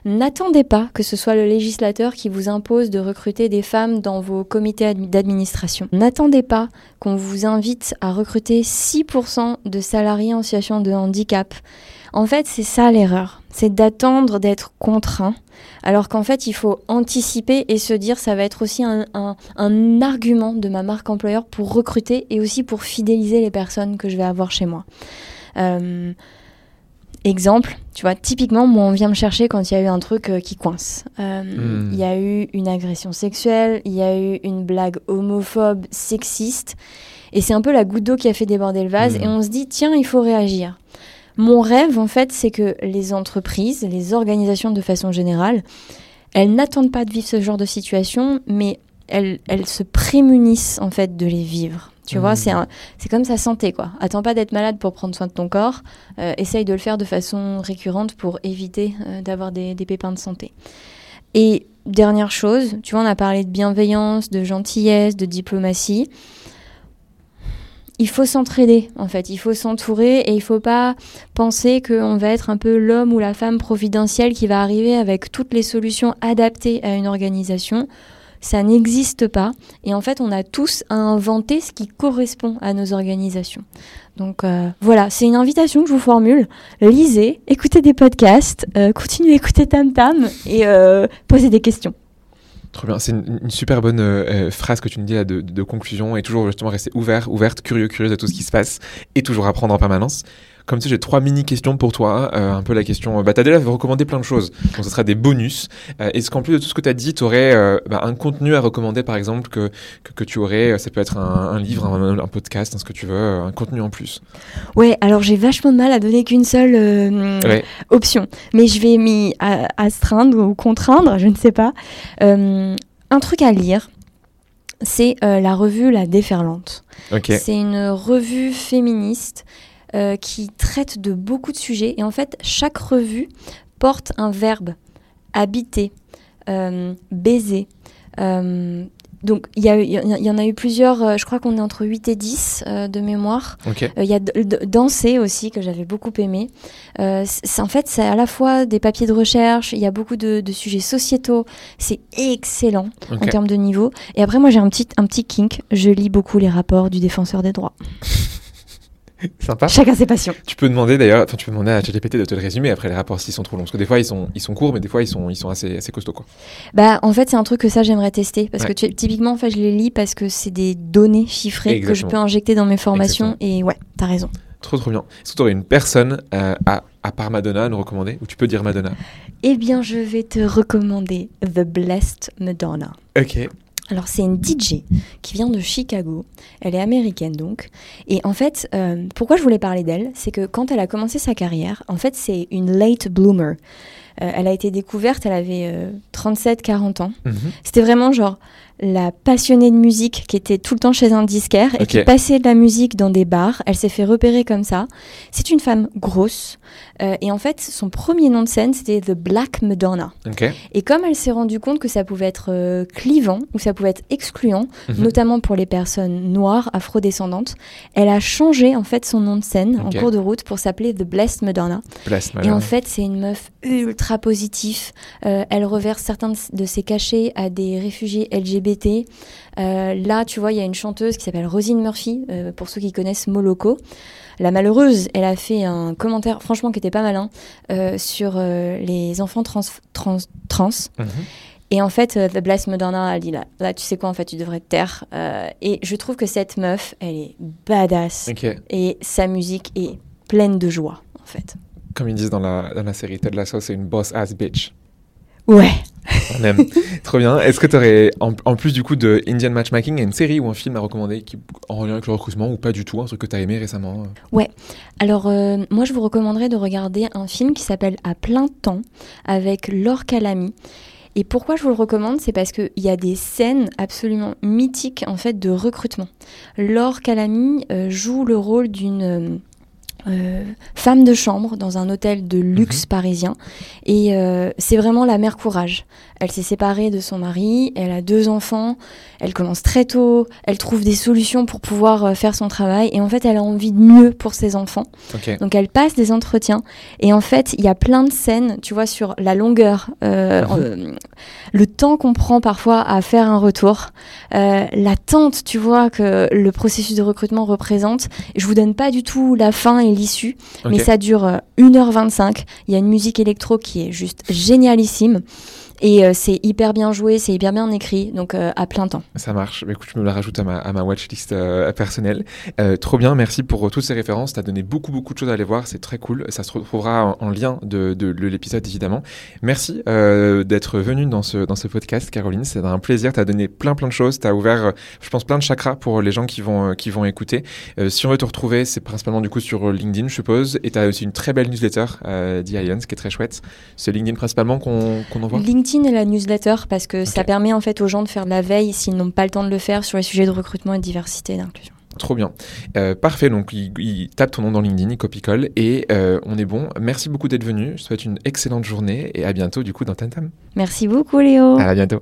N'attendez pas que ce soit le législateur qui vous impose de recruter des femmes dans vos comités d'administration. N'attendez pas qu'on vous invite à recruter 6% de salariés en situation de handicap. En fait, c'est ça l'erreur. C'est d'attendre d'être contraint, alors qu'en fait, il faut anticiper et se dire ça va être aussi un, argument de ma marque employeur pour recruter et aussi pour fidéliser les personnes que je vais avoir chez moi. Euh, exemple, tu vois, typiquement, moi, on vient me chercher quand il y a eu un truc euh, qui coince. Euh, hmm. Il y a eu une agression sexuelle, il y a eu une blague homophobe, sexiste, et c'est un peu la goutte d'eau qui a fait déborder le vase, hmm. et on se dit, tiens, il faut réagir. Mon rêve, en fait, c'est que les entreprises, les organisations de façon générale, elles n'attendent pas de vivre ce genre de situation, mais elles, se prémunissent, en fait, de les vivre. Tu vois, mmh. c'est comme sa santé, quoi. Attends pas d'être malade pour prendre soin de ton corps. Euh, essaye de le faire de façon récurrente pour éviter euh, d'avoir des, des, pépins de santé. Et dernière chose, tu vois, on a parlé de bienveillance, de gentillesse, de diplomatie il faut s'entraider en fait, il faut s'entourer et il faut pas penser qu'on va être un peu l'homme ou la femme providentielle qui va arriver avec toutes les solutions adaptées à une organisation. Ça n'existe pas et en fait on a tous à inventer ce qui correspond à nos organisations. Donc euh, voilà, c'est une invitation que je vous formule. Lisez, écoutez des podcasts, euh, continuez à écouter Tam Tam et euh, posez des questions. Trop bien, c'est une, super bonne euh, euh, phrase que tu nous dis là de, de, conclusion et toujours justement rester ouvert, ouverte, curieux, curieuse à tout ce qui se passe et toujours apprendre en permanence. Comme tu j'ai trois mini questions pour toi. Euh, un peu la question, bah, tu as déjà recommandé plein de choses, donc ce sera des bonus. Euh, Est-ce qu'en plus de tout ce que tu as dit, tu aurais euh, bah, un contenu à recommander, par exemple, que, que, que tu aurais Ça peut être un, un livre, un, un, podcast, ce que tu veux, un contenu en plus? Ouais, alors j'ai vachement de mal à donner qu'une seule ouais. option, mais je vais m'y astreindre ou contraindre, je ne sais pas. un truc à lire, c'est la revue La Déferlante. Okay. C'est une revue féministe euh, qui traite de beaucoup de sujets. Et en fait, chaque revue porte un verbe habiter, euh, baiser. Euh, donc, il y, y, en a eu plusieurs, je crois qu'on est entre 8 et 10 de mémoire. Il y a danser aussi, que j'avais beaucoup aimé. en fait, c'est à la fois des papiers de recherche, il y a beaucoup de, de sujets sociétaux. C'est excellent en termes de niveau. Et après, moi, j'ai un petit, un petit kink. Je lis beaucoup les rapports du défenseur des droits. [laughs] Sympa. Chacun ses passions. Tu peux demander d'ailleurs, enfin tu peux demander à ChatGPT de te le résumer après les rapports s'ils sont trop longs, parce que des fois ils sont ils sont courts, mais des fois ils sont ils sont assez assez costauds quoi. Bah en fait c'est un truc que ça j'aimerais tester parce que typiquement en fait je les lis parce que c'est des données chiffrées que je peux injecter dans mes formations et ouais t'as raison. Trop trop bien. Est-ce que tu aurais une personne euh, à à part Madonna à nous recommander? Ou tu peux dire Madonna? Eh bien je vais te recommander The Blessed Madonna. Ok. Alors c'est une DJ qui vient de Chicago, elle est américaine donc, et en fait, euh, pourquoi je voulais parler d'elle, c'est que quand elle a commencé sa carrière, en fait c'est une late bloomer. Euh, elle a été découverte, elle avait 37-40 euh, ans. Mhm. C'était vraiment genre la passionnée de musique qui était tout le temps chez un disquaire et qui passait de la musique dans des bars. Elle s'est fait repérer comme ça. C'est une femme grosse euh, et en fait son premier nom de scène c'était The Black Madonna. Et comme elle s'est rendue compte que ça pouvait être euh, clivant ou ça pouvait être excluant, mhm. notamment pour les personnes noires, afrodescendantes, elle a changé en fait son nom de scène en cours de route pour s'appeler The Blessed Madonna. Et en fait c'est une meuf ultra positive. Euh, elle reverse certains de ses cachets à des réfugiés LGBT euh, là, tu vois, il y a une chanteuse qui s'appelle Rosine Murphy, euh, pour ceux qui connaissent Moloko. La malheureuse, elle a fait un commentaire, franchement, qui était pas malin, euh, sur les enfants trans. trans, mhm. Et en fait, The Blessed Madonna, elle dit là, là, tu sais quoi, en fait, tu devrais te taire. et je trouve que cette meuf, elle est badass. Et sa musique est pleine de joie, en fait. Comme ils disent dans la, dans la série Ted Lasso, c'est une boss ass bitch. Ouais. [laughs] Trop bien. Est-ce que tu aurais, en, plus du coup de Indian Matchmaking, une série ou un film à recommander qui, en lien avec le recrutement ou pas du tout, un truc que tu as aimé récemment Ouais. Alors, euh, moi, je vous recommanderais de regarder un film qui s'appelle À plein temps avec Laure Calamy. Et pourquoi je vous le recommande C'est parce qu'il y a des scènes absolument mythiques en fait de recrutement. Laure Calamy euh, joue le rôle d'une. Euh, femme de chambre dans un hôtel de luxe Mhm. parisien. Et euh, c'est vraiment la mère courage. Elle s'est séparée de son mari, elle a deux enfants, elle commence très tôt, elle trouve des solutions pour pouvoir euh, faire son travail. Et en fait, elle a envie de mieux pour ses enfants. Donc elle passe des entretiens. Et en fait, il y a plein de scènes, tu vois, sur la longueur, euh, le temps qu'on prend parfois à faire un retour, l'attente, tu vois, que le processus de recrutement représente. Je vous donne pas du tout la fin et l'issue, mais ça dure euh, 1h25. Il y a une musique électro qui est juste génialissime. Et euh, c'est hyper bien joué, c'est hyper bien écrit, donc euh, à plein temps. Ça marche. Bah, écoute, je me la rajoute à ma, à ma watchlist euh, personnelle. Euh, trop bien, merci pour euh, toutes ces références. Tu as donné beaucoup, beaucoup de choses à aller voir. C'est très cool. Ça se retrouvera en, en lien de, de, de l'épisode, évidemment. Merci euh, d'être venu dans ce, dans ce podcast, Caroline. C'est un plaisir. Tu as donné plein, plein de choses. Tu as ouvert, je pense, plein de chakras pour les gens qui vont, qui vont écouter. Euh, si on veut te retrouver, c'est principalement du coup sur LinkedIn, je suppose. Et tu as aussi une très belle newsletter euh, d'Ions qui est très chouette. C'est LinkedIn principalement qu'on qu'on envoie? LinkedIn et la newsletter, parce que ça permet en fait aux gens de faire de la veille s'ils n'ont pas le temps de le faire sur les sujets de recrutement et de diversité et d'inclusion. Trop bien. Euh, parfait, donc il, il tape ton nom dans LinkedIn, il copie-colle et euh, on est bon. Merci beaucoup d'être venu. Je te souhaite une excellente journée et à bientôt du coup dans Tantam. Merci beaucoup Léo. À bientôt.